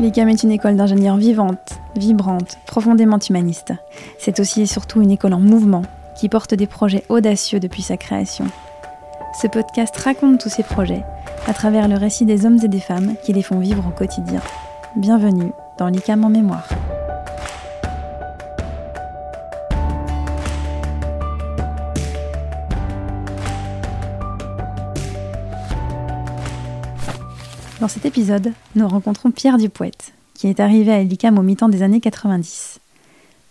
L'ICAM est une école d'ingénieurs vivante, vibrante, profondément humaniste. C'est aussi et surtout une école en mouvement qui porte des projets audacieux depuis sa création. Ce podcast raconte tous ces projets à travers le récit des hommes et des femmes qui les font vivre au quotidien. Bienvenue dans l'ICAM en mémoire. Dans cet épisode, nous rencontrons Pierre Dupoët, qui est arrivé à l'ICAM au mi-temps des années 90.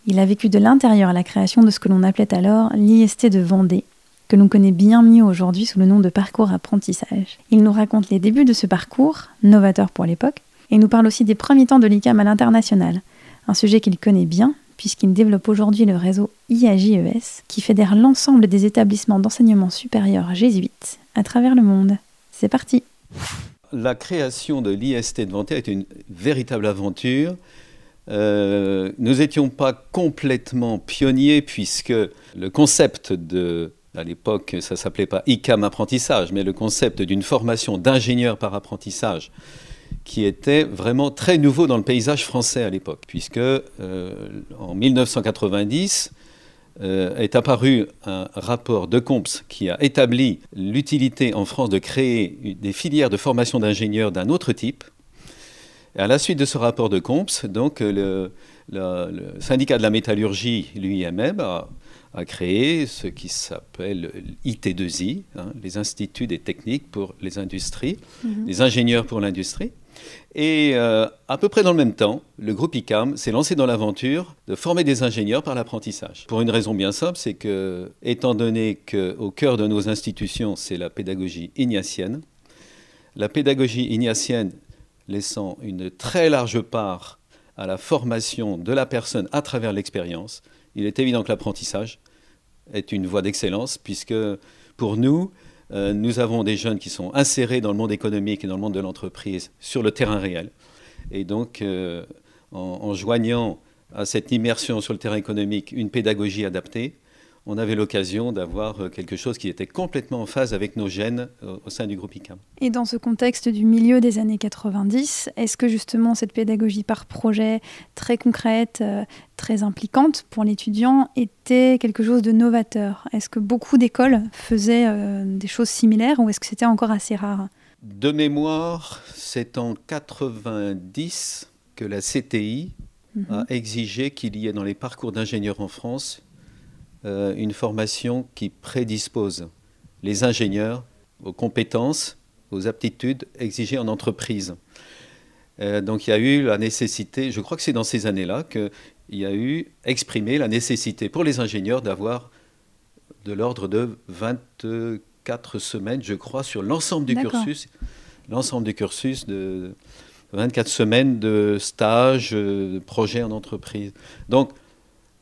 Il a vécu de l'intérieur la création de ce que l'on appelait alors l'IST de Vendée, que l'on connaît bien mieux aujourd'hui sous le nom de parcours apprentissage. Il nous raconte les débuts de ce parcours, novateur pour l'époque, et nous parle aussi des premiers temps de l'ICAM à l'international, un sujet qu'il connaît bien puisqu'il développe aujourd'hui le réseau IAJES, qui fédère l'ensemble des établissements d'enseignement supérieur jésuites à travers le monde. C'est parti la création de l'IST de Vendée est une véritable aventure. Euh, nous n'étions pas complètement pionniers puisque le concept de, à l'époque, ça s'appelait pas ICAM apprentissage, mais le concept d'une formation d'ingénieur par apprentissage qui était vraiment très nouveau dans le paysage français à l'époque, puisque euh, en 1990, euh, est apparu un rapport de Comps qui a établi l'utilité en France de créer des filières de formation d'ingénieurs d'un autre type. Et à la suite de ce rapport de Comps, donc le, syndicat de la métallurgie, lui-même, a, créé ce qui s'appelle IT2I, hein, les instituts des techniques pour les industries, mhm. les ingénieurs pour l'industrie. Et euh, à peu près dans le même temps, le groupe ICAM s'est lancé dans l'aventure de former des ingénieurs par l'apprentissage. Pour une raison bien simple, c'est que, étant donné qu'au cœur de nos institutions, c'est la pédagogie ignatienne, la pédagogie ignatienne laissant une très large part à la formation de la personne à travers l'expérience, il est évident que l'apprentissage est une voie d'excellence, puisque pour nous, euh, nous avons des jeunes qui sont insérés dans le monde économique et dans le monde de l'entreprise sur le terrain réel. Et donc, euh, en, joignant à cette immersion sur le terrain économique une pédagogie adaptée, on avait l'occasion d'avoir euh, quelque chose qui était complètement en phase avec nos gènes au sein du groupe ICAM. Et dans ce contexte du milieu des années 90, est-ce que justement cette pédagogie par projet très concrète, euh, très impliquante pour l'étudiant était quelque chose de novateur? Est-ce que beaucoup d'écoles faisaient euh, des choses similaires ou est-ce que c'était encore assez rare? De mémoire, c'est en 90 que la CTI mhm. a exigé qu'il y ait dans les parcours d'ingénieurs en France euh, une formation qui prédispose les ingénieurs aux compétences, aux aptitudes exigées en entreprise. Euh, donc il y a eu la nécessité, je crois que c'est dans ces années-là qu'il y a eu exprimé la nécessité pour les ingénieurs d'avoir de l'ordre de 24 semaines, je crois, sur l'ensemble du cursus, l'ensemble du cursus de 24 semaines de stage, euh, de projet en entreprise. Donc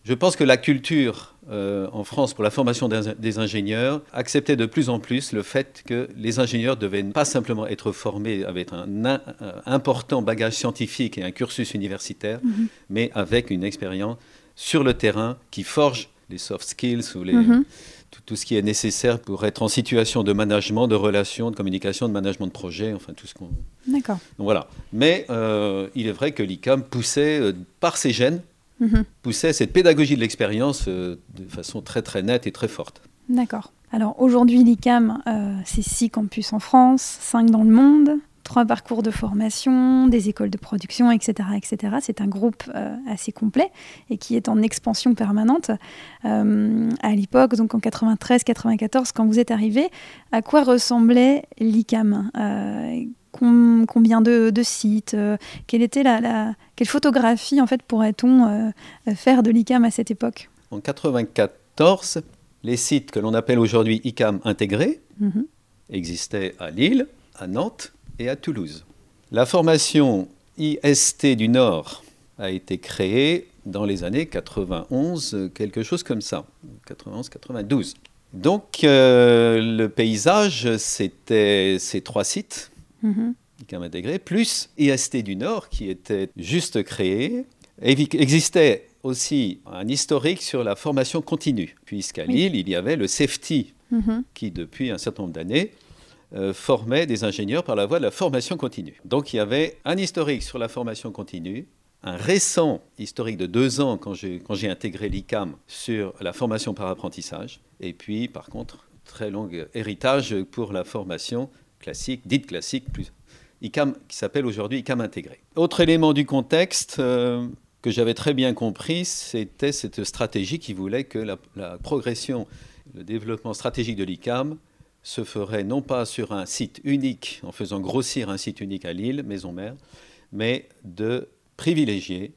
je pense que la culture euh, en France pour la formation des, ingénieurs acceptait de plus en plus le fait que les ingénieurs devaient pas simplement être formés avec un, important bagage scientifique et un cursus universitaire, mhm. mais avec une expérience sur le terrain qui forge les soft skills ou mhm. tout, ce qui est nécessaire pour être en situation de management, de relations, de communication, de management de projet, enfin tout ce qu'on. D'accord. Voilà. Mais euh, il est vrai que l'ICAM poussait euh, par ses gènes Mhm. poussait cette pédagogie de l'expérience euh, de façon très très nette et très forte. D'accord. Alors aujourd'hui, l'ICAM, euh, c'est six campus en France, cinq dans le monde, trois parcours de formation, des écoles de production, etc. etc. C'est un groupe euh, assez complet et qui est en expansion permanente. à l'époque, donc en 93-94, quand vous êtes arrivé, à quoi ressemblait l'ICAM combien de, sites euh, Quelle était la, quelle photographie en fait pourrait-on euh, faire de l'ICAM à cette époque? En 94, les sites que l'on appelle aujourd'hui ICAM intégrés mhm. existaient à Lille, à Nantes et à Toulouse. La formation IST du Nord a été créée dans les années 91, quelque chose comme ça, 91-92. Donc euh, le paysage, c'était ces trois sites Mhm. ICAM intégré, plus IST du Nord qui était juste créé. existait aussi un historique sur la formation continue, puisqu'à Lille, il y avait le CEFTI, mhm. qui depuis un certain nombre d'années euh, formait des ingénieurs par la voie de la formation continue. Donc il y avait un historique sur la formation continue, un récent historique de deux ans quand j'ai intégré l'ICAM sur la formation par apprentissage, et puis par contre, très long héritage pour la formation classique, dite classique, plus ICAM, qui s'appelle aujourd'hui ICAM intégré. Autre élément du contexte euh, que j'avais très bien compris, c'était cette stratégie qui voulait que la, progression, le développement stratégique de l'ICAM se ferait non pas sur un site unique, en faisant grossir un site unique à Lille, Maison Mère, mais de privilégier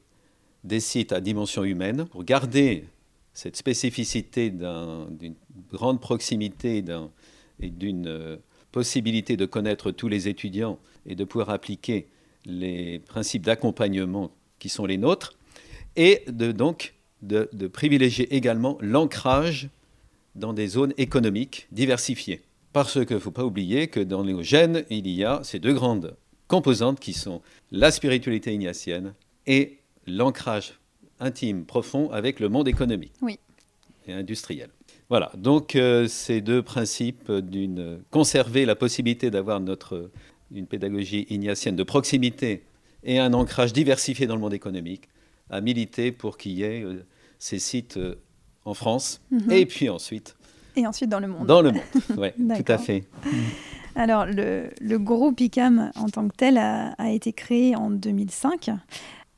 des sites à dimension humaine pour garder cette spécificité d'une grande proximité et d'une euh, possibilité de connaître tous les étudiants et de pouvoir appliquer les principes d'accompagnement qui sont les nôtres, et de, donc de, de privilégier également l'ancrage dans des zones économiques diversifiées. Parce qu'il ne faut pas oublier que dans les gènes, il y a ces deux grandes composantes qui sont la spiritualité ignatienne et l'ancrage intime, profond avec le monde économique et industriel. Voilà, donc euh, ces deux principes d'une conserver la possibilité d'avoir notre une pédagogie ignatienne de proximité et un ancrage diversifié dans le monde économique, à militer pour qu'il y ait euh, ces sites euh, en France mhm. et puis ensuite et ensuite dans le monde. Dans le monde, oui, tout à fait. Alors, le, le, groupe ICAM en tant que tel a, été créé en 2005.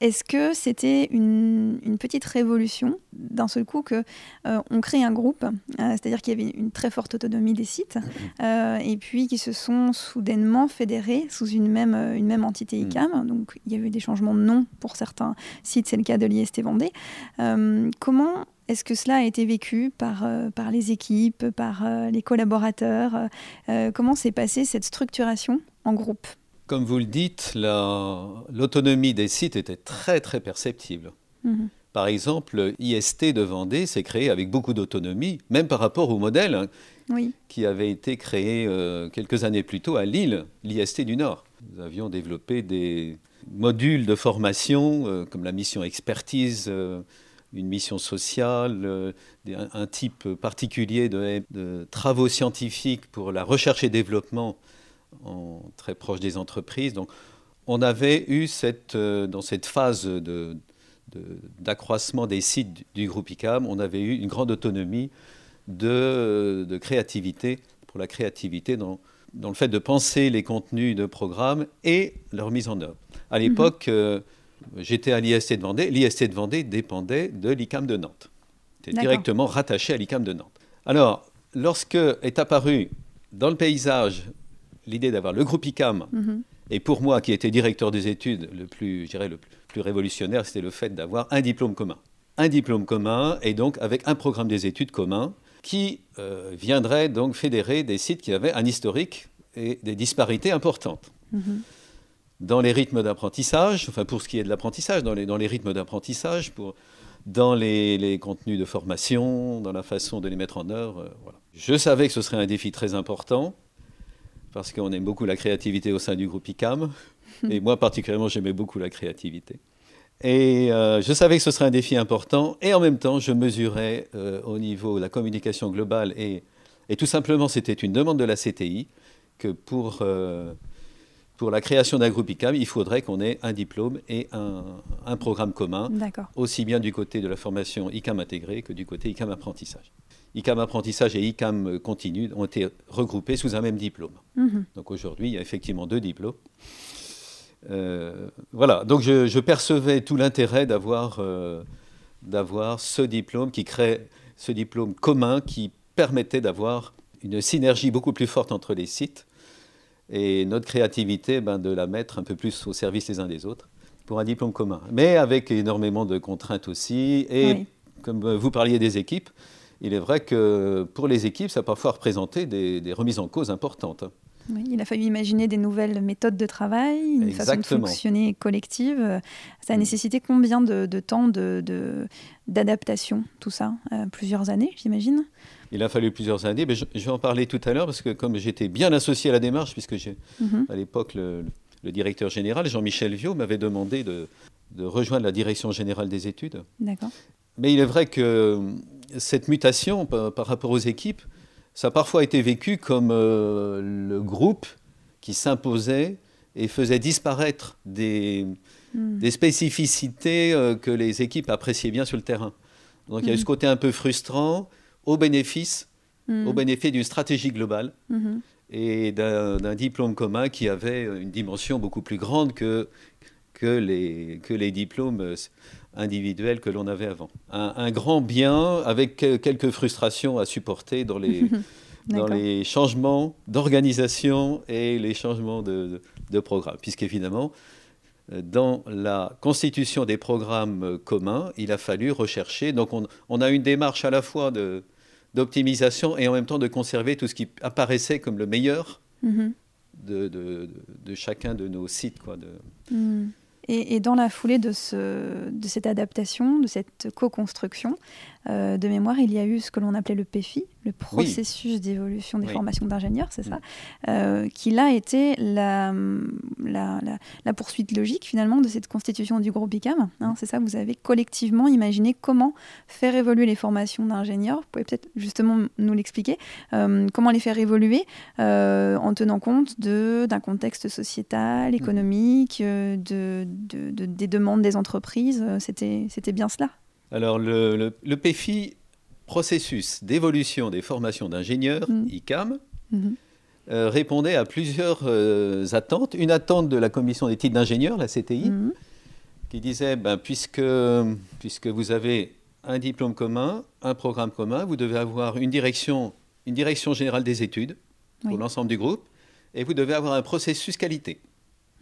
Est-ce que c'était une, une, petite révolution d'un seul coup que euh, on crée un groupe, euh, c'est-à-dire qu'il y avait une très forte autonomie des sites, euh, et puis qui se sont soudainement fédérés sous une même, une même entité mm. ICAM. Donc il y avait eu des changements de nom pour certains sites, c'est le cas de l'IST Vendée. comment est-ce que cela a été vécu par, par les équipes, par les collaborateurs Comment s'est passée cette structuration en groupe? Comme vous le dites, l'autonomie des sites était très très perceptible. Mhm. Par exemple, IST de Vendée s'est créé avec beaucoup d'autonomie, même par rapport au modèle hein, qui avait été créé quelques années plus tôt à Lille, l'IST du Nord. Nous avions développé des modules de formation comme la mission expertise une mission sociale, euh, un, type particulier de, travaux scientifiques pour la recherche et développement en, très proche des entreprises. Donc, on avait eu cette, euh, dans cette phase de, d'accroissement des sites du groupe ICAM, on avait eu une grande autonomie de, de créativité, pour la créativité dans, dans, le fait de penser les contenus de programmes et leur mise en œuvre. À l'époque, mhm. euh, J'étais à l'IST de Vendée. L'IST de Vendée dépendait de l'ICAM de Nantes. C'était directement rattaché à l'ICAM de Nantes. Alors, lorsque est apparue dans le paysage l'idée d'avoir le groupe ICAM, mhm. et pour moi, qui était directeur des études, le plus, je le plus révolutionnaire, c'était le fait d'avoir un diplôme commun. Un diplôme commun, et donc avec un programme des études commun, qui euh, viendrait donc fédérer des sites qui avaient un historique et des disparités importantes. Mhm dans les rythmes d'apprentissage, enfin pour ce qui est de l'apprentissage, dans les, dans les rythmes d'apprentissage, pour, dans les, contenus de formation, dans la façon de les mettre en œuvre. Euh, voilà. Je savais que ce serait un défi très important, parce qu'on aime beaucoup la créativité au sein du groupe ICAM, et moi particulièrement j'aimais beaucoup la créativité. Et euh, je savais que ce serait un défi important, et en même temps je mesurais euh, au niveau de la communication globale, et, et tout simplement c'était une demande de la CTI, que pour pour la création d'un groupe ICAM, il faudrait qu'on ait un diplôme et un, programme commun, aussi bien du côté de la formation ICAM intégrée que du côté ICAM apprentissage. ICAM apprentissage et ICAM continu ont été regroupés sous un même diplôme. Mhm. Donc aujourd'hui, il y a effectivement deux diplômes. Euh, voilà, donc je, percevais tout l'intérêt d'avoir euh, d'avoir ce diplôme qui crée ce diplôme commun qui permettait d'avoir une synergie beaucoup plus forte entre les sites et notre créativité, ben, de la mettre un peu plus au service les uns des autres pour un diplôme commun. Mais avec énormément de contraintes aussi. Et comme vous parliez des équipes, il est vrai que pour les équipes, ça a parfois représenté des, remises en cause importantes. il a fallu imaginer des nouvelles méthodes de travail, une façon de fonctionner collective. Ça a nécessité combien de, temps d'adaptation, de, tout ça? Euh, Plusieurs années, j'imagine? Il a fallu plusieurs années, mais je, vais en parler tout à l'heure parce que comme j'étais bien associé à la démarche, puisque j'ai mhm. à l'époque le, directeur général, Jean-Michel Viau, m'avait demandé de, rejoindre la direction générale des études. D'accord. Mais il est vrai que cette mutation par, rapport aux équipes ça a parfois été vécu comme le groupe qui s'imposait et faisait disparaître des, hmm. des spécificités que les équipes appréciaient bien sur le terrain. Donc il y a eu ce hmm. côté un peu frustrant au bénéfice, hmm. au bénéfice d'une stratégie globale et d'un diplôme commun qui avait une dimension beaucoup plus grande que, que, les, que les diplômes individuels que l'on avait avant. Un, grand bien avec quelques frustrations à supporter dans les, dans les changements d'organisation et les changements de, de, programme, puisqu'évidemment, dans la constitution des programmes communs, il a fallu rechercher, donc on, on a une démarche à la fois de d'optimisation et en même temps de conserver tout ce qui apparaissait comme le meilleur mm-hmm. de, de, de, chacun de nos sites. Quoi, de... Mm. Et, dans la foulée de, ce, de cette adaptation, de cette co-construction, euh, de mémoire, il y a eu ce que l'on appelait le PFI, le processus d'évolution des formations d'ingénieurs, c'est ça, mm. euh, qui là était la, la, la, poursuite logique finalement de cette constitution du groupe ICAM. Hein, mm. c'est ça, vous avez collectivement imaginé comment faire évoluer les formations d'ingénieurs. Vous pouvez peut-être justement nous l'expliquer, euh, comment les faire évoluer en tenant compte d'un contexte sociétal, mm. économique, de des demandes des entreprises. C'était bien cela. Alors le, le, PFI, processus d'évolution des formations d'ingénieurs, mm. ICAM, mm-hmm. euh, répondait à plusieurs euh, attentes. Une attente de la commission des titres d'ingénieurs, la CTI, mm-hmm. qui disait, ben, puisque, puisque vous avez un diplôme commun, un programme commun, vous devez avoir une direction, une direction générale des études pour l'ensemble du groupe, et vous devez avoir un processus qualité.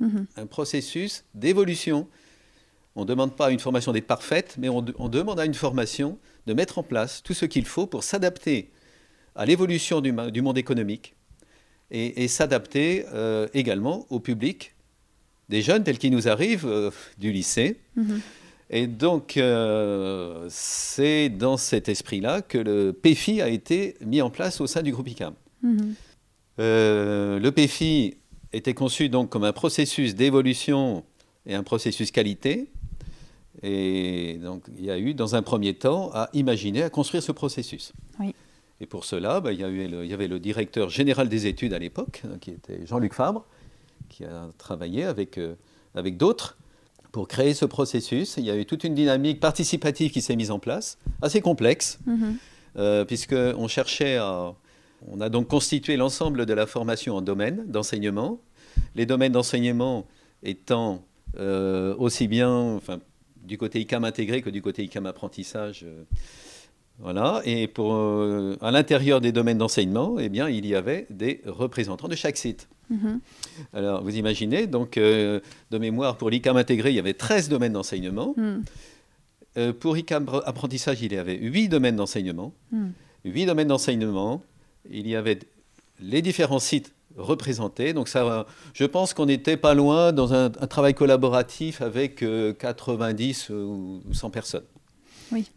Mhm. un processus d'évolution. On ne demande pas à une formation d'être parfaite, mais on, demande à une formation de mettre en place tout ce qu'il faut pour s'adapter à l'évolution du, monde économique et, s'adapter euh, également au public des jeunes tels qu'ils nous arrivent euh, du lycée. Mhm. Et donc, euh, c'est dans cet esprit-là que le PFI a été mis en place au sein du groupe ICAM. Mhm. le PFI était conçu donc comme un processus d'évolution et un processus qualité. Et donc, il y a eu, dans un premier temps, à imaginer, à construire ce processus. Et pour cela, bah, il, y il, y avait le directeur général des études à l'époque, hein, qui était Jean-Luc Fabre, qui a travaillé avec, euh, avec d'autres pour créer ce processus. Il y a eu toute une dynamique participative qui s'est mise en place, assez complexe, mm-hmm. euh, puisqu'on cherchait à, on a donc constitué l'ensemble de la formation en domaines d'enseignement, les domaines d'enseignement étant euh, aussi bien enfin, du côté ICAM intégré que du côté ICAM apprentissage. Euh, voilà. Et pour, euh, à l'intérieur des domaines d'enseignement, eh bien, il y avait des représentants de chaque site. Mm-hmm. Alors, vous imaginez, donc, de mémoire, pour l'ICAM intégré, il y avait 13 domaines d'enseignement. Mm. pour ICAM apprentissage, il y avait 8 domaines d'enseignement. 8 mm. domaines d'enseignement il y avait les différents sites représentés. Donc ça, je pense qu'on n'était pas loin dans un, travail collaboratif avec 90 euh, ou 100 personnes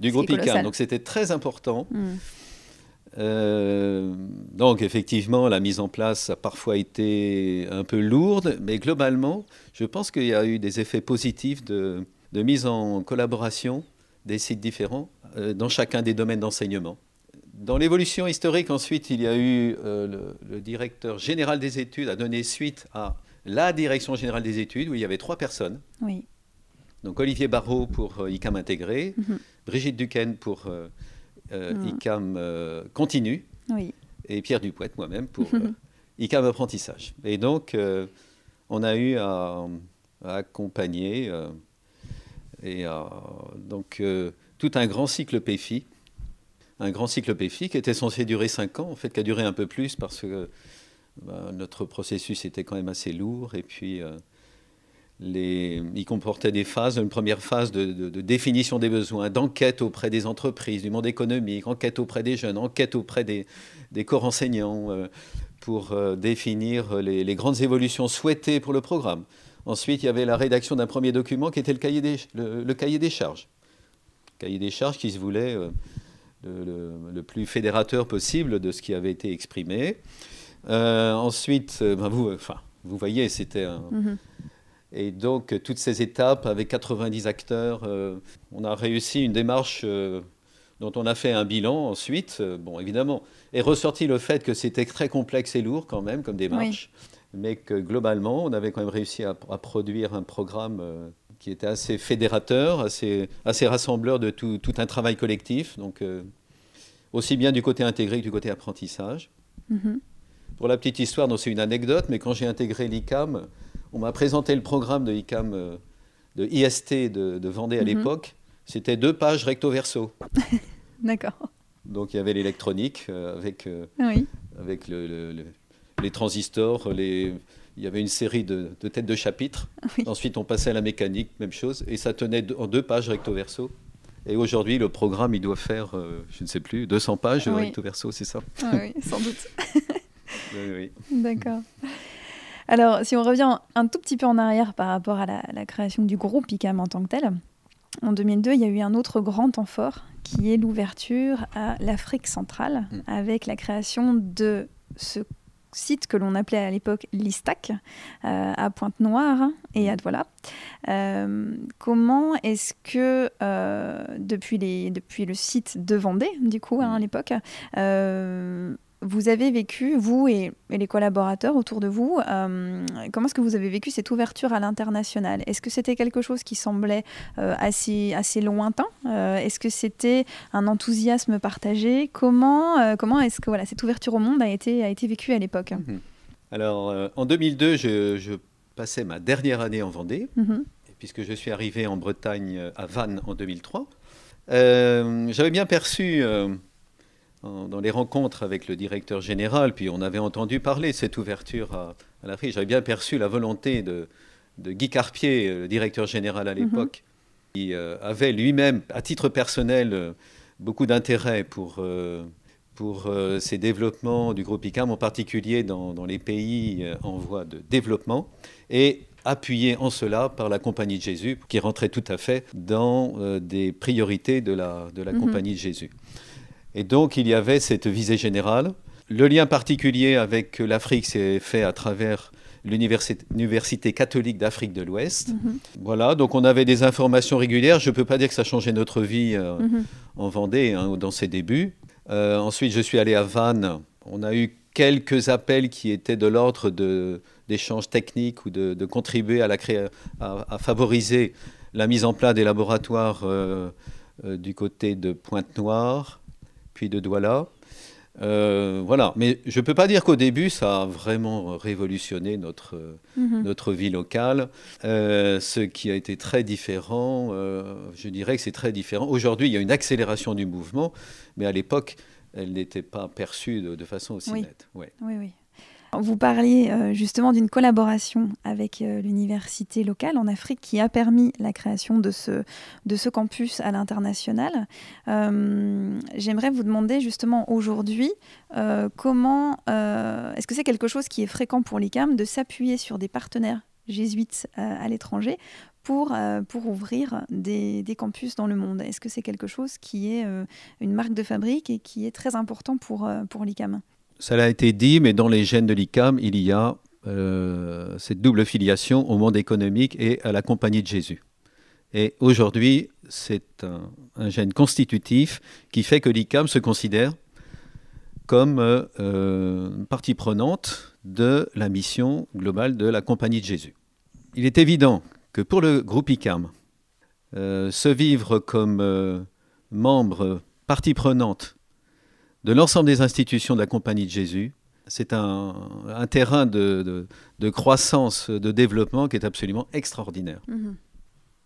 du groupe ICAM. Donc c'était très important. Hmm. Euh, donc effectivement, la mise en place a parfois été un peu lourde, mais globalement, je pense qu'il y a eu des effets positifs de, mise en collaboration des sites différents euh, dans chacun des domaines d'enseignement. Dans l'évolution historique, ensuite, il y a eu euh, le, directeur général des études a donné suite à la direction générale des études où il y avait trois personnes. Oui. Donc Olivier Barrault pour euh, ICAM intégré, mhm. Brigitte Duquesne pour euh, mhm. ICAM continu, oui. et Pierre Dupouette, moi-même, pour ICAM apprentissage. Et donc, on a eu à, accompagner et donc tout un grand cycle PFI un grand cycle PFI qui était censé durer 5 ans, en fait, qui a duré un peu plus parce que bah, notre processus était quand même assez lourd et puis euh, il comportait des phases. Une première phase de, définition des besoins, d'enquête auprès des entreprises, du monde économique, enquête auprès des jeunes, enquête auprès des, corps enseignants euh, pour euh, définir les, grandes évolutions souhaitées pour le programme. Ensuite, il y avait la rédaction d'un premier document qui était le, cahier des charges. cahier des charges qui se voulait le, plus fédérateur possible de ce qui avait été exprimé. Euh, ensuite, euh, ben vous, enfin, vous voyez, c'était un... Mhm. Et donc, toutes ces étapes avec 90 acteurs, euh, on a réussi une démarche dont on a fait un bilan ensuite. bon, évidemment, est ressorti le fait que c'était très complexe et lourd quand même comme démarche, mais que globalement, on avait quand même réussi à, produire un programme qui était assez fédérateur, assez, assez rassembleur de tout, un travail collectif, donc aussi bien du côté intégré que du côté apprentissage. Mm-hmm. Pour la petite histoire, c'est une anecdote, mais quand j'ai intégré l'ICAM, on m'a présenté le programme de ICAM, euh, de IST de, Vendée à mhm. l'époque. C'était deux pages recto verso. D'accord. Donc il y avait l'électronique euh, avec, euh, avec les transistors, les, il y avait une série de, têtes de chapitres. Ensuite, on passait à la mécanique, même chose, et ça tenait en deux pages recto verso. Et aujourd'hui, le programme, il doit faire, je ne sais plus, 200 pages recto verso, c'est ça? Oui, sans doute. oui, D'accord. Alors, si on revient un tout petit peu en arrière par rapport à la, création du groupe ICAM en tant que tel, en 2002, il y a eu un autre grand temps fort qui est l'ouverture à l'Afrique centrale mm. avec la création de ce site que l'on appelait à l'époque l'ISTAC euh, à Pointe-Noire et à Douala. Euh, comment est-ce que euh, depuis, les, depuis le site de Vendée, du coup, hein, à mm. l'époque, vous avez vécu, vous et, les collaborateurs autour de vous, euh, comment est-ce que vous avez vécu cette ouverture à l'international? Est-ce que c'était quelque chose qui semblait euh, assez, assez lointain? Euh, Est-ce que c'était un enthousiasme partagé? Comment, comment est-ce que voilà, cette ouverture au monde a été, a été vécue à l'époque? Mhm. Alors, en 2002, je, passais ma dernière année en Vendée, mhm. puisque je suis arrivé en Bretagne à Vannes en 2003. J'avais bien perçu dans les rencontres avec le directeur général, puis on avait entendu parler de cette ouverture à, l'Afrique. J'avais bien perçu la volonté de, Guy Carpier, le directeur général à mhm. l'époque, qui euh, avait lui-même, à titre personnel, euh, beaucoup d'intérêt pour, euh, pour ces développements du groupe ICAM, en particulier dans, les pays en voie de développement, et appuyé en cela par la Compagnie de Jésus, qui rentrait tout à fait dans des priorités de la, de la mhm. Compagnie de Jésus. Et donc il y avait cette visée générale. Le lien particulier avec l'Afrique s'est fait à travers l'Université catholique d'Afrique de l'Ouest. Mhm. Voilà, donc on avait des informations régulières. Je ne peux pas dire que ça changeait notre vie euh, mhm. en Vendée hein, dans ses débuts. Euh, ensuite, je suis allé à Vannes. On a eu quelques appels qui étaient de l'ordre d'échanges techniques ou de, contribuer à, la à, favoriser la mise en place des laboratoires euh, du côté de Pointe-Noire puis de Douala. Euh, voilà, mais je ne peux pas dire qu'au début, ça a vraiment révolutionné notre, mhm. notre vie locale. Euh, ce qui a été très différent, euh, je dirais que c'est très différent. Aujourd'hui, il y a une accélération du mouvement, mais à l'époque, elle n'était pas perçue de, façon aussi nette. Oui, oui. Vous parliez euh, justement d'une collaboration avec euh, l'université locale en Afrique qui a permis la création de ce, campus à l'international. Euh, j'aimerais vous demander justement aujourd'hui comment, est-ce que c'est quelque chose qui est fréquent pour l'ICAM de s'appuyer sur des partenaires jésuites à l'étranger pour, ouvrir des, campus dans le monde? Est-ce que c'est quelque chose qui est une marque de fabrique et qui est très important pour l'ICAM? Ça a été dit, mais dans les gènes de l'ICAM, il y a euh, cette double filiation au monde économique et à la Compagnie de Jésus. Et aujourd'hui, c'est un, gène constitutif qui fait que l'ICAM se considère comme euh, partie prenante de la mission globale de la Compagnie de Jésus. Il est évident que pour le groupe ICAM, euh, se vivre comme membre, partie prenante de l'ensemble des institutions de la Compagnie de Jésus. C'est un, terrain de, croissance, de développement qui est absolument extraordinaire. Mhm.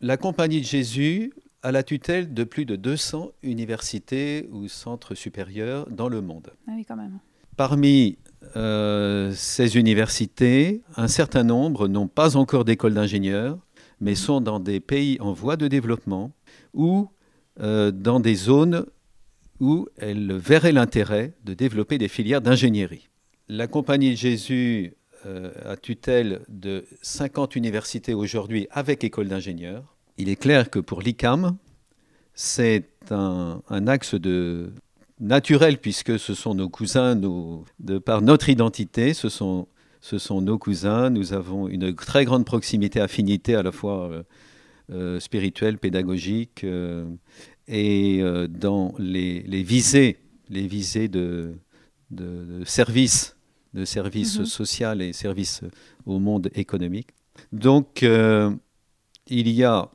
La Compagnie de Jésus a la tutelle de plus de 200 universités ou centres supérieurs dans le monde. Ah oui, quand même. Parmi euh, ces universités, un certain nombre n'ont pas encore d'école d'ingénieurs, mais sont dans des pays en voie de développement ou euh, dans des zones où elle verrait l'intérêt de développer des filières d'ingénierie. La Compagnie de Jésus euh, a tutelle de 50 universités aujourd'hui avec école d'ingénieurs. Il est clair que pour l'ICAM, c'est un, axe de naturel puisque ce sont nos cousins, de par notre identité, ce sont, ce sont nos cousins. Nous avons une très grande proximité, affinité à la fois euh, euh, spirituelle, pédagogique et dans les, visées, les visées de, de, services, de services mhm. sociaux et services au monde économique. Donc, il y a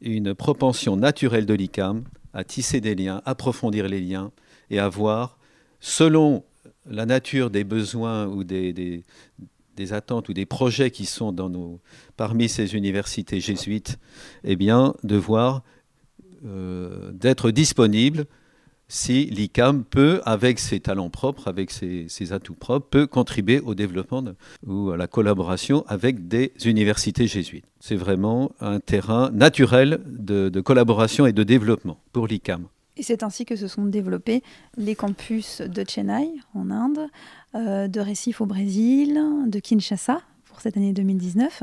une propension naturelle de l'ICAM à tisser des liens, approfondir les liens et à voir, selon la nature des besoins ou des, des, attentes ou des projets qui sont dans nos, parmi ces universités jésuites, eh bien, de voir, euh, d'être disponible si l'ICAM peut, avec ses talents propres, avec ses, atouts propres, peut contribuer au développement ou à la collaboration avec des universités jésuites. C'est vraiment un terrain naturel de, collaboration et de développement pour l'ICAM. Et c'est ainsi que se sont développés les campus de Chennai en Inde, euh, de Recife au Brésil, de Kinshasa cette année 2019,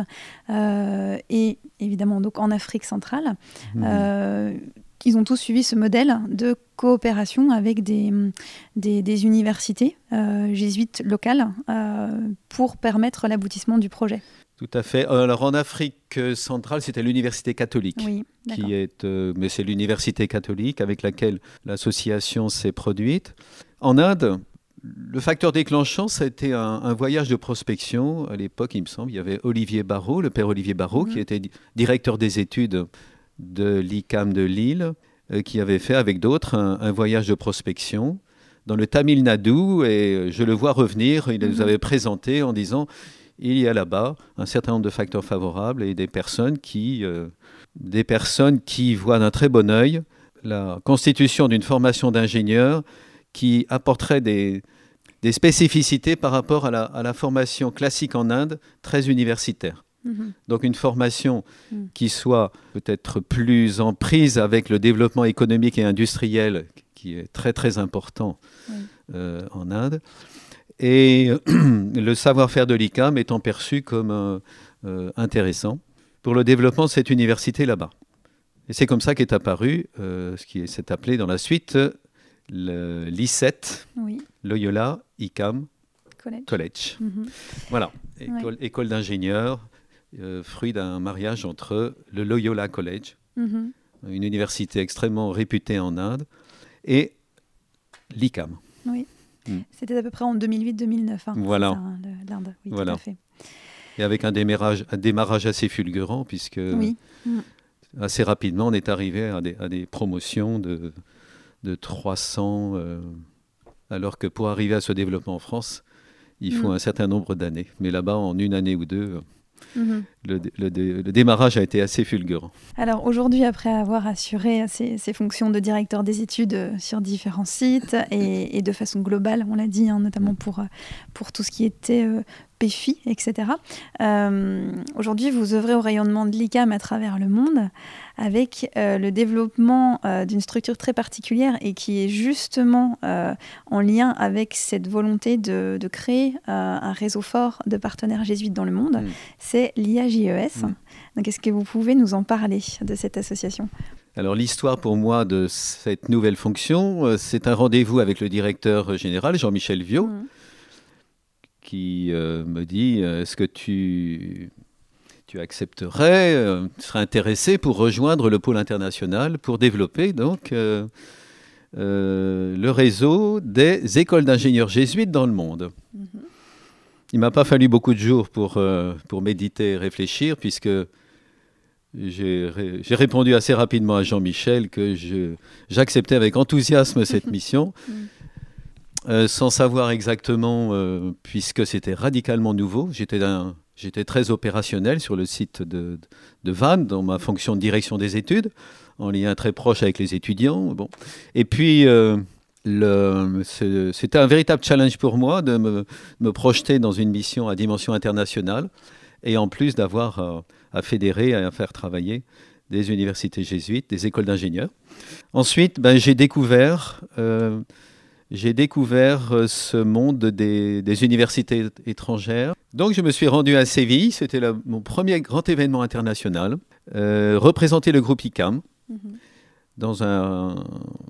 euh, et évidemment donc en Afrique centrale. Mmh. Euh, ils ont tous suivi ce modèle de coopération avec des, des, universités euh, jésuites locales euh, pour permettre l'aboutissement du projet. Tout à fait. Alors en Afrique centrale, c'était l'université catholique, oui, qui est, euh, mais c'est l'université catholique avec laquelle l'association s'est produite. En Inde, le facteur déclenchant, ça a été un, voyage de prospection. À l'époque, il me semble, il y avait Olivier Barrault, le père Olivier Barrault, qui mhm. était directeur des études de l'ICAM de Lille, euh, qui avait fait avec d'autres un, voyage de prospection dans le Tamil Nadu et euh, je le vois revenir. Il nous mhm. avait présenté en disant il y a là-bas un certain nombre de facteurs favorables et des personnes qui, euh, des personnes qui voient d'un très bon œil la constitution d'une formation d'ingénieur qui apporterait des, des, spécificités par rapport à la, à la formation classique en Inde, très universitaire. Mhm. Donc une formation mhm. qui soit peut-être plus en prise avec le développement économique et industriel qui est très très important euh, en Inde. Et le savoir-faire de l'ICAM étant perçu comme euh, euh, intéressant pour le développement de cette université là-bas. Et c'est comme ça qu'est apparu ce qui s'est appelé dans la suite l'ICET, Loyola ICAM College. Mhm. Voilà, école, école d'ingénieurs euh, fruit d'un mariage entre le Loyola College, mhm. une université extrêmement réputée en Inde, et l'ICAM. Oui, mm. c'était à peu près en 2008-2009. Hein, voilà. Hein, l'Inde, oui, voilà. Tout à fait. Et avec un démarrage, un démarrage assez fulgurant, puisque mm. assez rapidement, on est arrivé à des, promotions de, de 300, euh, alors que pour arriver à ce développement en France, il faut mm. un certain nombre d'années. Mais là-bas, en une année ou deux, Mhm. Le, démarrage a été assez fulgurant. Alors aujourd'hui, après avoir assuré ces, fonctions de directeur des études euh, sur différents sites et, de façon globale, on l'a dit, hein, notamment pour, euh, pour tout ce qui était euh, PFI, etc. Euh, aujourd'hui, vous œuvrez au rayonnement de l'ICAM à travers le monde avec euh, le développement euh, d'une structure très particulière et qui est justement en lien avec cette volonté de, créer un réseau fort de partenaires jésuites dans le monde. Mm. C'est l'IAJES. Mm. Donc, est-ce que vous pouvez nous en parler de cette association? Alors l'histoire pour moi de cette nouvelle fonction, c'est un rendez-vous avec le directeur général Jean-Michel Viau, mm qui euh, me dit euh, Est-ce que tu, tu accepterais, euh, tu serais intéressé pour rejoindre le pôle international pour développer donc le réseau des écoles d'ingénieurs jésuites dans le monde? Mm-hmm. Il ne m'a pas fallu beaucoup de jours pour, pour méditer et réfléchir, puisque j'ai répondu assez rapidement à Jean-Michel que j'acceptais avec enthousiasme cette mission. Mm. Euh, sans savoir exactement, euh, puisque c'était radicalement nouveau. J'étais, j'étais très opérationnel sur le site de, de, Vannes, dans ma fonction de direction des études, en lien très proche avec les étudiants. Bon. Et puis, euh, c'était un véritable challenge pour moi de me, projeter dans une mission à dimension internationale, et en plus d'avoir à fédérer et à faire travailler des universités jésuites, des écoles d'ingénieurs. Ensuite, ben, j'ai découvert j'ai découvert euh, ce monde des, universités étrangères. Donc je me suis rendu à Séville, c'était mon premier grand événement international, euh, représenter le groupe ICAM mhm. Dans, un,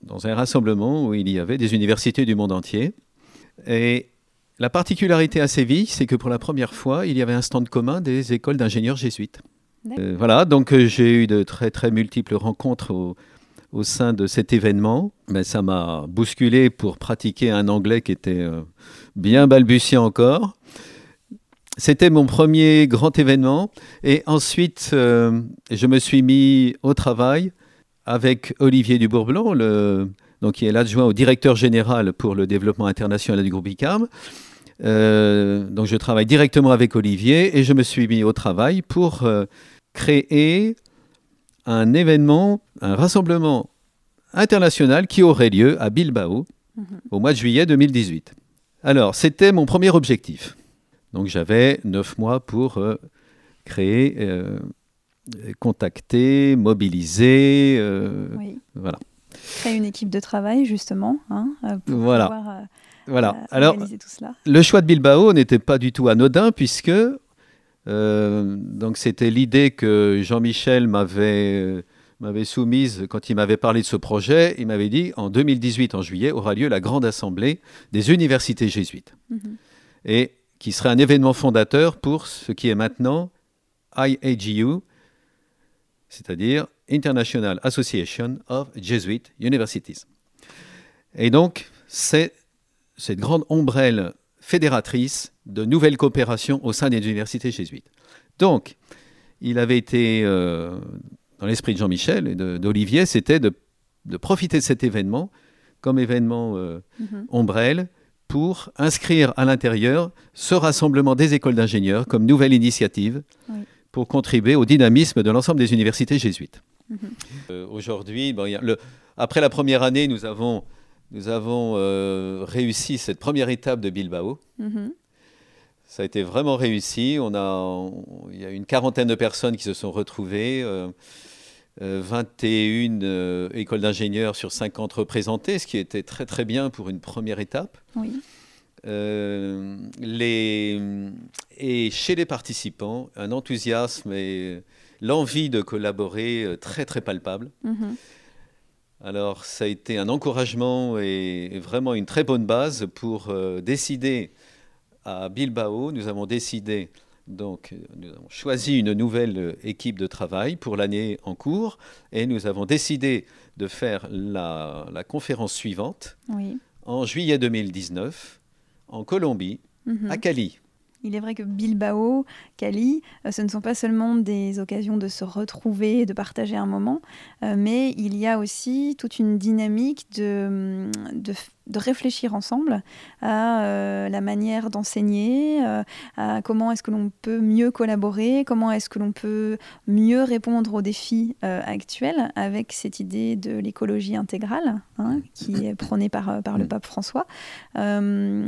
dans un rassemblement où il y avait des universités du monde entier. Et la particularité à Séville, c'est que pour la première fois, il y avait un stand commun des écoles d'ingénieurs jésuites. Euh, voilà, donc j'ai eu de très très multiples rencontres au, au sein de cet événement. Mais ça m'a bousculé pour pratiquer un anglais qui était euh, bien balbutiant encore. C'était mon premier grand événement. Et ensuite, euh, je me suis mis au travail avec Olivier Dubourblanc, le, donc, qui est l'adjoint au directeur général pour le développement international du groupe ICAM. Euh, donc je travaille directement avec Olivier et je me suis mis au travail pour euh, créer un événement, un rassemblement international qui aurait lieu à Bilbao mm -hmm. au mois de juillet 2018. Alors, c'était mon premier objectif. Donc j'avais neuf mois pour euh, créer, contacter, mobiliser. Euh, Oui. Voilà. Créer une équipe de travail, justement, hein, euh, pour Voilà. pouvoir euh, voilà. euh, Alors, tout cela. Le choix de Bilbao n'était pas du tout anodin puisque donc c'était l'idée que Jean-Michel m'avait m'avait soumise quand il m'avait parlé de ce projet. Il m'avait dit en 2018 en juillet aura lieu la grande assemblée des universités jésuites Mhm. et qui serait un événement fondateur pour ce qui est maintenant IAGU, c'est-à-dire International Association of Jesuit Universities. Et donc, c'est cette grande ombrelle fédératrice de nouvelles coopérations au sein des universités jésuites. Donc, il avait été, euh, dans l'esprit de Jean-Michel et d'Olivier, c'était de, de profiter de cet événement comme événement euh, Mhm. ombrelle pour inscrire à l'intérieur ce rassemblement des écoles d'ingénieurs comme nouvelle initiative Oui. Pour contribuer au dynamisme de l'ensemble des universités jésuites. Mhm. Euh, Aujourd'hui, bon, après la première année, nous avons, nous avons euh, réussi cette première étape de Bilbao. Mhm. Ça a été vraiment réussi. On a, on- il y a une quarantaine de personnes qui se sont retrouvées, euh, euh, 21 euh, écoles d'ingénieurs sur 50 représentées, ce qui était très très bien pour une première étape. Oui. Euh, les, et chez les participants, un enthousiasme et l'envie de collaborer euh, très très palpable. Mhm. Alors ça a été un encouragement et, et vraiment une très bonne base pour euh, décider à Bilbao. Nous avons décidé, donc nous avons choisi une nouvelle équipe de travail pour l'année en cours et nous avons décidé de faire la, la conférence suivante Oui. en juillet 2019 en Colombie, Mhm. à Cali. Il est vrai que Bilbao, Cali, euh, ce ne sont pas seulement des occasions de se retrouver, de partager un moment, euh, mais il y a aussi toute une dynamique de, de, de réfléchir ensemble à euh, la manière d'enseigner, à comment est-ce que l'on peut mieux collaborer, comment est-ce que l'on peut mieux répondre aux défis euh, actuels avec cette idée de l'écologie intégrale hein, qui est prônée par, par le pape François. Euh,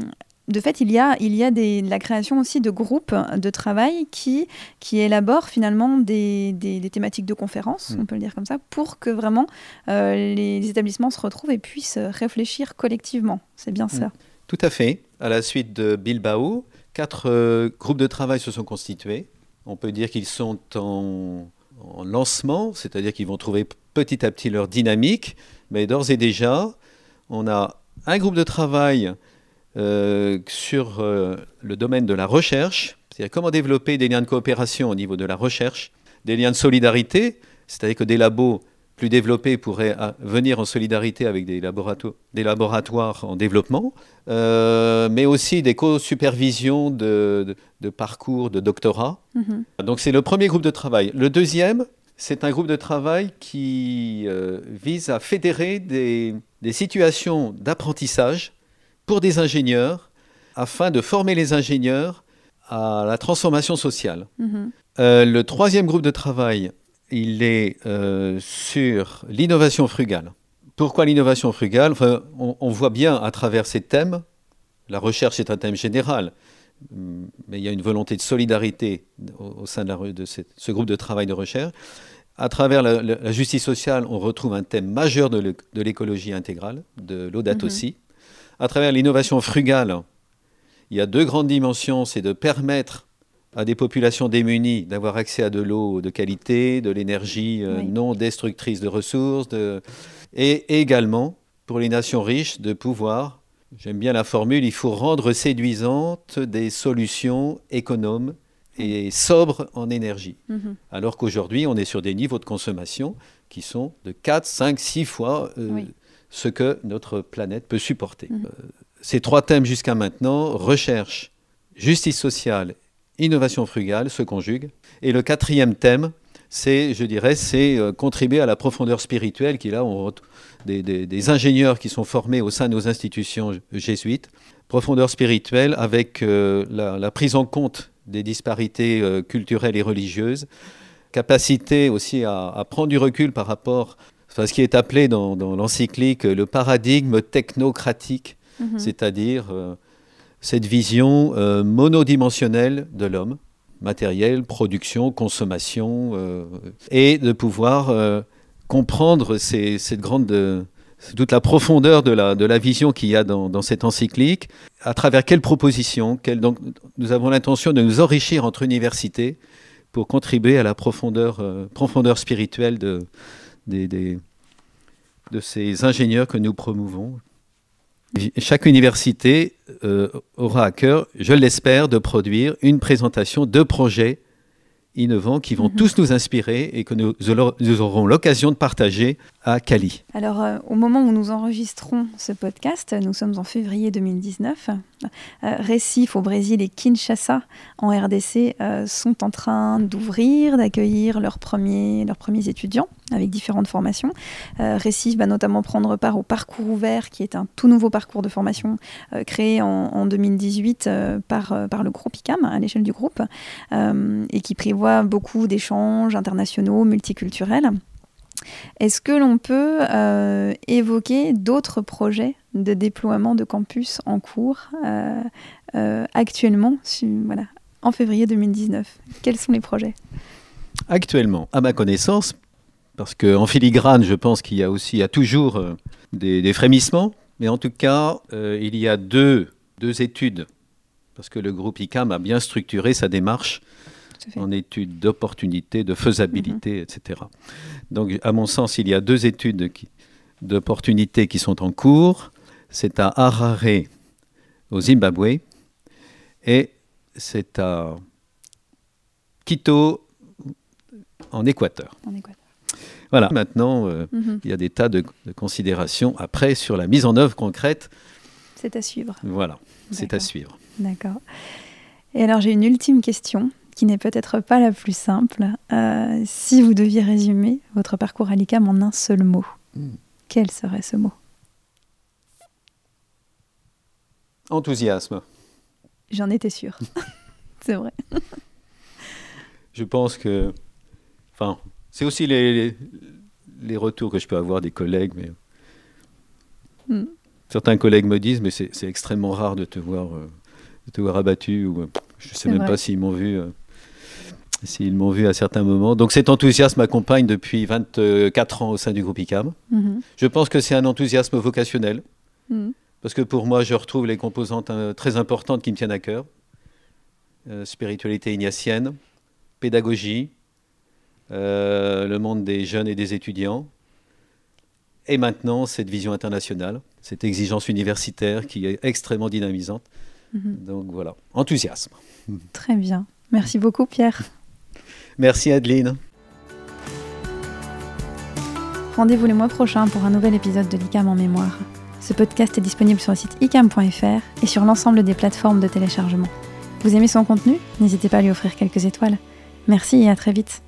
de fait, il y a, il y a des, la création aussi de groupes de travail qui, qui élaborent finalement des, des- des thématiques de conférences, Mm. on peut le dire comme ça, pour que vraiment euh, les, les établissements se retrouvent et puissent réfléchir collectivement. C'est bien ça. Tout à fait. À la suite de Bilbao, quatre euh, groupes de travail se sont constitués. On peut dire qu'ils sont en, en lancement, c'est-à-dire qu'ils vont trouver petit à petit leur dynamique. Mais d'ores et déjà, on a un groupe de travail euh, sur euh, le domaine de la recherche, c'est-à-dire comment développer des liens de coopération au niveau de la recherche, des liens de solidarité, c'est-à-dire que des labos plus développés pourraient ah, venir en solidarité avec des, laborato- des laboratoires en développement, euh, mais aussi des co-supervisions de, de- de parcours de doctorat. Mhm. Donc c'est le premier groupe de travail. Le deuxième, c'est un groupe de travail qui euh, vise à fédérer des, des situations d'apprentissage pour des ingénieurs afin de former les ingénieurs à la transformation sociale. Mhm. Euh, le troisième groupe de travail, il est euh, sur l'innovation frugale. Pourquoi l'innovation frugale? Enfin, on, on voit bien à travers ces thèmes, la recherche est un thème général, mais il y a une volonté de solidarité au, au sein de, la re- de cette- ce groupe de travail de recherche. À travers la, la- la justice sociale, on retrouve un thème majeur de l'écologie intégrale, de l'audat Mhm. aussi. À travers l'innovation frugale, il y a deux grandes dimensions, c'est de permettre à des populations démunies d'avoir accès à de l'eau de qualité, de l'énergie euh, Oui. non destructrice de ressources, de- et également pour les nations riches de pouvoir, j'aime bien la formule, il faut rendre séduisantes des solutions économes et sobre en énergie. Mhm. Alors qu'aujourd'hui, on est sur des niveaux de consommation qui sont de 4, 5, 6 fois euh, Oui. Ce que notre planète peut supporter. Mhm. Euh, ces trois thèmes jusqu'à maintenant, recherche, justice sociale, innovation frugale, se conjuguent. Et le quatrième thème, c'est, je dirais, c'est euh, contribuer à la profondeur spirituelle, qui là, on des, des- des ingénieurs qui sont formés au sein de nos institutions jésuites, profondeur spirituelle avec euh, la, la prise en compte des disparités euh, culturelles et religieuses, capacité aussi à, à prendre du recul par rapport ce qui est appelé dans, dans l'encyclique le paradigme technocratique, Mhm. c'est-à-dire euh, cette vision euh, monodimensionnelle de l'homme, matériel, production, consommation, euh, et de pouvoir euh, comprendre ces- cette grande, euh, toute la profondeur de la, de la vision qu'il y a dans, dans cette encyclique, à travers quelles propositions, quelles- donc, nous avons l'intention de nous enrichir entre universités pour contribuer à la profondeur, euh, profondeur spirituelle de, des- des- de ces ingénieurs que nous promouvons. Chaque université euh, aura à cœur, je l'espère, de produire une présentation de projets innovants qui vont Mhm. tous nous inspirer et que nous, nous aurons l'occasion de partager à Cali. Alors, euh, au moment où nous enregistrons ce podcast, nous sommes en février 2019. Euh, Recife au Brésil et Kinshasa en RDC euh, sont en train d'ouvrir, d'accueillir leurs premiers, étudiants avec différentes formations. Euh, Recife va notamment prendre part au Parcours Ouvert, qui est un tout nouveau parcours de formation créé en, en 2018 euh, par, par le groupe ICAM, à l'échelle du groupe, et qui prévoit beaucoup d'échanges internationaux, multiculturels. Est-ce que l'on peut euh, évoquer d'autres projets de déploiement de campus en cours euh, euh, actuellement, en février 2019 Quels sont les projets? Actuellement, à ma connaissance, parce qu'en filigrane, je pense qu'il y a aussi, il toujours des, frémissements, mais en tout cas, il y a deux, études, parce que le groupe ICAM a bien structuré sa démarche. En études d'opportunité, de faisabilité, etc. Donc, à mon sens, il y a deux études d'opportunité qui sont en cours. C'est à Harare, au Zimbabwe, et c'est à Quito, en Équateur. En Équateur. Voilà. Maintenant, euh, Mhm. il y a des tas de, de considérations après sur la mise en œuvre concrète. C'est à suivre. Voilà, c'est à suivre. D'accord. Et alors j'ai une ultime question qui n'est peut-être pas la plus simple. Euh, si vous deviez résumer votre parcours à l'ICAM en un seul mot, Hmm. quel serait ce mot? Enthousiasme. J'en étais sûre. C'est vrai. Je pense que. Enfin, c'est aussi les, les, les retours que je peux avoir des collègues, mais. Hmm. Certains collègues me disent, mais c'est c'est extrêmement rare de te voir, euh, de te voir abattu, ou euh, je ne sais même vrai. pas s'ils m'ont vu. euh, S'ils m'ont vu à certains moments. Donc cet enthousiasme m'accompagne depuis 24 ans au sein du groupe ICAM. Mhm. Je pense que c'est un enthousiasme vocationnel. Mhm. Parce que pour moi, je retrouve les composantes euh, très importantes qui me tiennent à cœur. Euh, spiritualité ignatienne, pédagogie, euh, le monde des jeunes et des étudiants. Et maintenant, cette vision internationale, cette exigence universitaire qui est extrêmement dynamisante. Mhm. Donc voilà, enthousiasme. Très bien. Merci beaucoup Pierre. Merci Adeline. Rendez-vous le mois prochain pour un nouvel épisode de l'ICAM en mémoire. Ce podcast est disponible sur le site icam.fr et sur l'ensemble des plateformes de téléchargement. Vous aimez son contenu? N'hésitez pas à lui offrir quelques étoiles. Merci et à très vite.